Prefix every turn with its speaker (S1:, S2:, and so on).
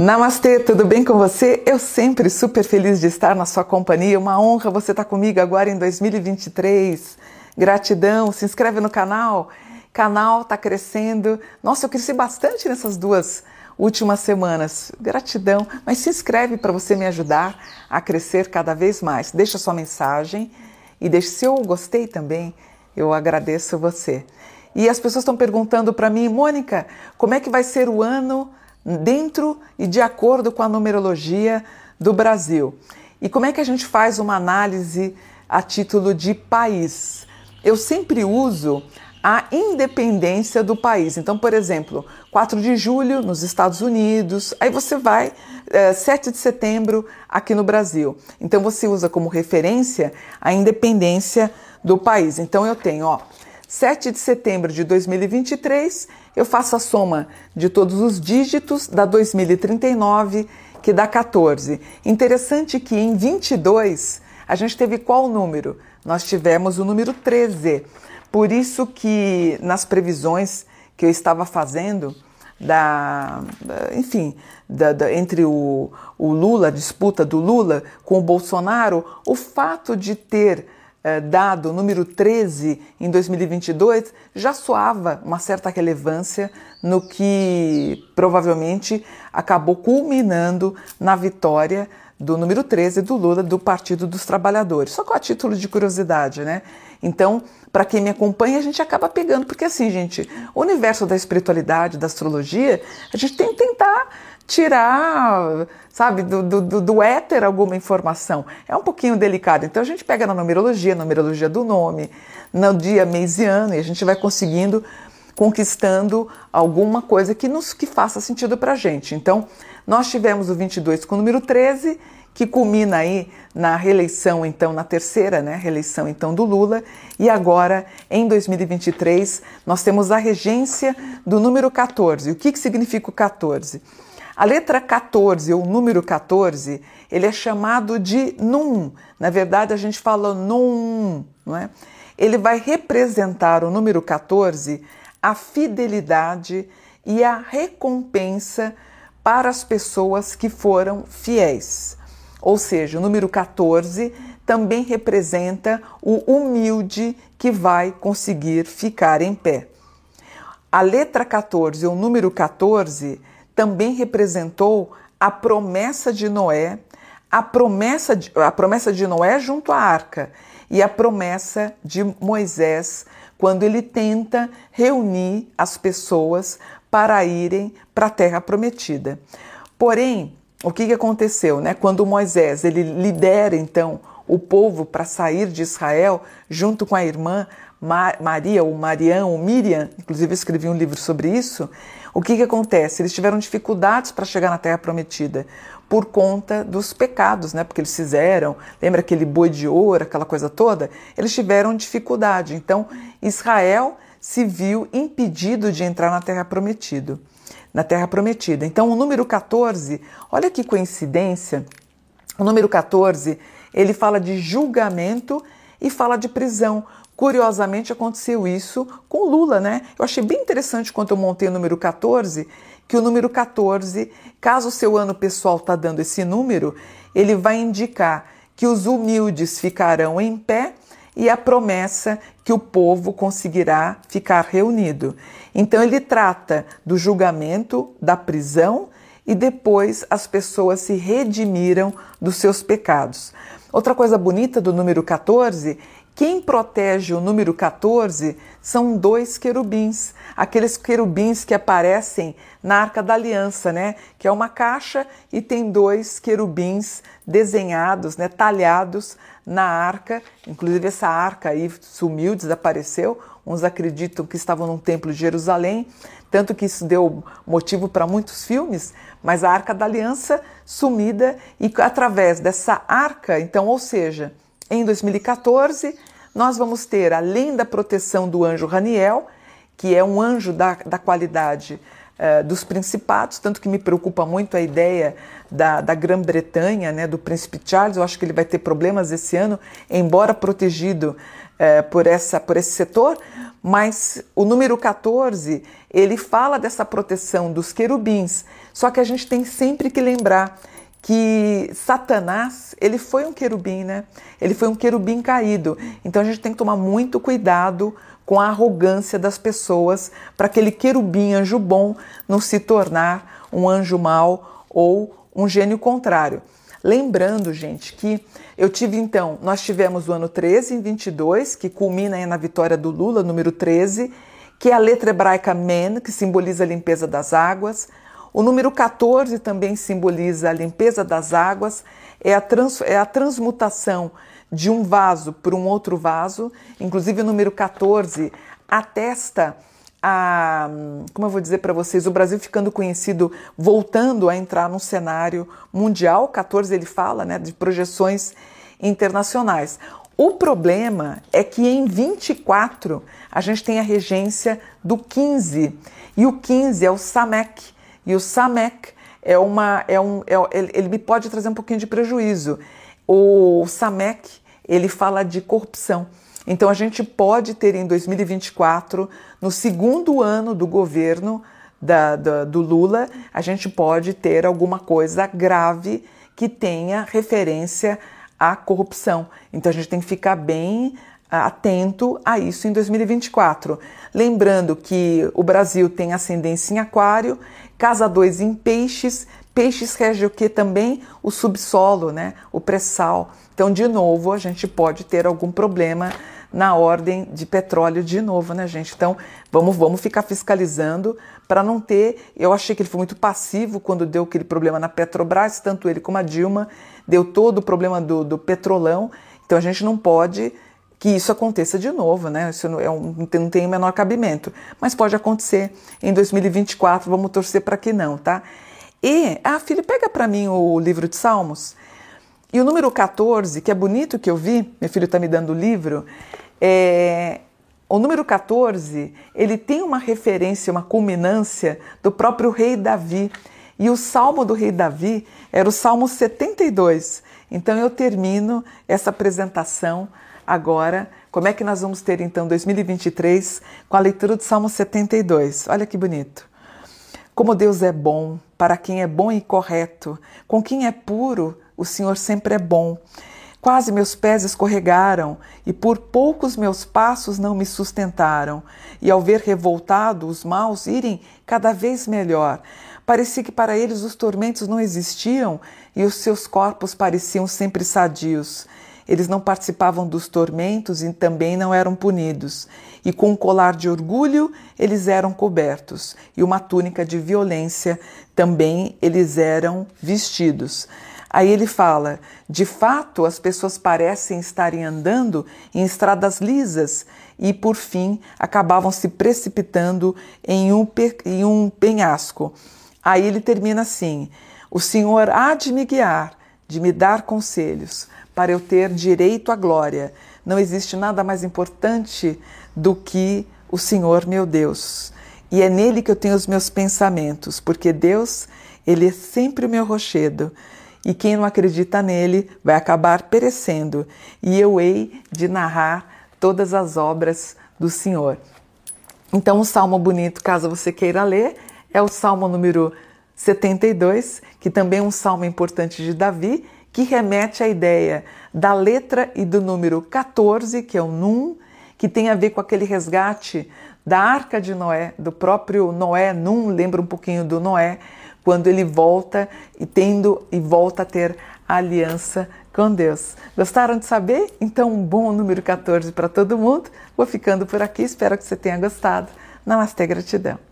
S1: Namastê, tudo bem com você? Eu sempre super feliz de estar na sua companhia. Uma honra você estar comigo agora em 2023. Gratidão, se inscreve no canal. Canal tá crescendo. Nossa, eu cresci bastante nessas duas últimas semanas. Gratidão, mas se inscreve para você me ajudar a crescer cada vez mais. Deixa sua mensagem e deixe se eu gostei também. Eu agradeço você. E as pessoas estão perguntando para mim, Mônica, como é que vai ser o ano dentro e de acordo com a numerologia do Brasil. E como é que a gente faz uma análise a título de país? Eu sempre uso a independência do país. Então, por exemplo, 4 de julho nos Estados Unidos, aí você vai é, 7 de setembro aqui no Brasil. Então você usa como referência a independência do país. Então eu tenho, ó, 7 de setembro de 2023, eu faço a soma de todos os dígitos, dá 2039, que dá 14. Interessante que em 22 a gente teve qual número? Nós tivemos o número 13. Por isso que nas previsões que eu estava fazendo, da, enfim, da, da, entre o, o Lula, a disputa do Lula com o Bolsonaro, o fato de ter eh, dado, número 13, em 2022, já soava uma certa relevância no que provavelmente acabou culminando na vitória do número 13 do Lula do Partido dos Trabalhadores. Só com a título de curiosidade, né? Então, para quem me acompanha, a gente acaba pegando, porque assim, gente, o universo da espiritualidade, da astrologia, a gente tem que tentar tirar, sabe, do, do, do éter alguma informação. É um pouquinho delicado. Então a gente pega na numerologia, numerologia do nome, no dia, mês e ano, e a gente vai conseguindo, conquistando alguma coisa que nos que faça sentido para gente. Então, nós tivemos o 22 com o número 13, que culmina aí na reeleição, então, na terceira né, reeleição então do Lula, e agora, em 2023, nós temos a regência do número 14. O que, que significa o 14? A letra 14, ou número 14, ele é chamado de num. Na verdade, a gente fala num, não é? Ele vai representar o número 14, a fidelidade e a recompensa para as pessoas que foram fiéis. Ou seja, o número 14 também representa o humilde que vai conseguir ficar em pé. A letra 14, ou número 14, também representou a promessa de Noé, a promessa de, a promessa de Noé junto à arca e a promessa de Moisés quando ele tenta reunir as pessoas para irem para a terra prometida. Porém, o que, que aconteceu, né? Quando Moisés ele lidera então o povo para sair de Israel junto com a irmã Maria, ou Marião, ou Miriam, inclusive eu escrevi um livro sobre isso, o que, que acontece? Eles tiveram dificuldades para chegar na Terra Prometida por conta dos pecados, né? Porque eles fizeram, lembra aquele boi de ouro, aquela coisa toda? Eles tiveram dificuldade. Então, Israel se viu impedido de entrar na Terra Prometida. Na Terra Prometida. Então, o número 14, olha que coincidência. O número 14, ele fala de julgamento e fala de prisão. Curiosamente aconteceu isso com Lula, né? Eu achei bem interessante quando eu montei o número 14, que o número 14, caso o seu ano pessoal está dando esse número, ele vai indicar que os humildes ficarão em pé e a promessa que o povo conseguirá ficar reunido. Então ele trata do julgamento, da prisão e depois as pessoas se redimiram dos seus pecados. Outra coisa bonita do número 14 quem protege o número 14 são dois querubins, aqueles querubins que aparecem na Arca da Aliança, né? Que é uma caixa e tem dois querubins desenhados, né? Talhados na arca. Inclusive essa arca aí sumiu, desapareceu. Uns acreditam que estavam num templo de Jerusalém, tanto que isso deu motivo para muitos filmes. Mas a Arca da Aliança sumida e através dessa arca, então, ou seja, em 2014 nós vamos ter, além da proteção do anjo Raniel, que é um anjo da, da qualidade uh, dos principados, tanto que me preocupa muito a ideia da, da Grã-Bretanha, né, do príncipe Charles. Eu acho que ele vai ter problemas esse ano, embora protegido uh, por, essa, por esse setor. Mas o número 14, ele fala dessa proteção dos querubins. Só que a gente tem sempre que lembrar que Satanás, ele foi um querubim, né? Ele foi um querubim caído. Então a gente tem que tomar muito cuidado com a arrogância das pessoas para aquele querubim anjo bom não se tornar um anjo mau ou um gênio contrário. Lembrando, gente, que eu tive então, nós tivemos o ano 13 em 22, que culmina na vitória do Lula, número 13, que é a letra hebraica Men, que simboliza a limpeza das águas. O número 14 também simboliza a limpeza das águas, é a, trans, é a transmutação de um vaso por um outro vaso. Inclusive, o número 14 atesta a, como eu vou dizer para vocês, o Brasil ficando conhecido, voltando a entrar num cenário mundial. 14 ele fala né, de projeções internacionais. O problema é que em 24 a gente tem a regência do 15 e o 15 é o SAMEC e o SAMEC é uma, é um, é, ele, ele me pode trazer um pouquinho de prejuízo. O SAMEC ele fala de corrupção. Então a gente pode ter em 2024, no segundo ano do governo da, da, do Lula, a gente pode ter alguma coisa grave que tenha referência à corrupção. Então a gente tem que ficar bem atento a isso em 2024. Lembrando que o Brasil tem ascendência em Aquário, casa 2 em Peixes, Peixes rege o que também? O subsolo, né? o pré-sal. Então, de novo, a gente pode ter algum problema na ordem de petróleo de novo, né, gente? Então, vamos, vamos ficar fiscalizando para não ter. Eu achei que ele foi muito passivo quando deu aquele problema na Petrobras, tanto ele como a Dilma, deu todo o problema do, do petrolão. Então, a gente não pode que isso aconteça de novo, né? Isso não, é um, não tem o menor cabimento. Mas pode acontecer em 2024, vamos torcer para que não, tá? E, ah, filho, pega para mim o livro de Salmos. E o número 14, que é bonito que eu vi, meu filho está me dando o livro, é, o número 14, ele tem uma referência, uma culminância do próprio rei Davi. E o salmo do rei Davi era o Salmo 72. Então eu termino essa apresentação agora. Como é que nós vamos ter então 2023 com a leitura do Salmo 72? Olha que bonito. Como Deus é bom, para quem é bom e correto, com quem é puro, o Senhor sempre é bom. Quase meus pés escorregaram, e por poucos meus passos não me sustentaram. E ao ver revoltado os maus irem cada vez melhor, parecia que para eles os tormentos não existiam e os seus corpos pareciam sempre sadios. Eles não participavam dos tormentos e também não eram punidos. E com um colar de orgulho eles eram cobertos, e uma túnica de violência também eles eram vestidos. Aí ele fala: de fato, as pessoas parecem estarem andando em estradas lisas e, por fim, acabavam se precipitando em um, em um penhasco. Aí ele termina assim: O Senhor há de me guiar, de me dar conselhos para eu ter direito à glória. Não existe nada mais importante do que o Senhor meu Deus. E é nele que eu tenho os meus pensamentos, porque Deus, ele é sempre o meu rochedo. E quem não acredita nele vai acabar perecendo. E eu hei de narrar todas as obras do Senhor. Então, um salmo bonito, caso você queira ler, é o salmo número 72, que também é um salmo importante de Davi que remete à ideia da letra e do número 14, que é o Num, que tem a ver com aquele resgate da arca de Noé, do próprio Noé, Num lembra um pouquinho do Noé, quando ele volta e tendo e volta a ter a aliança com Deus. Gostaram de saber? Então, um bom número 14 para todo mundo. Vou ficando por aqui, espero que você tenha gostado. Namastê, gratidão.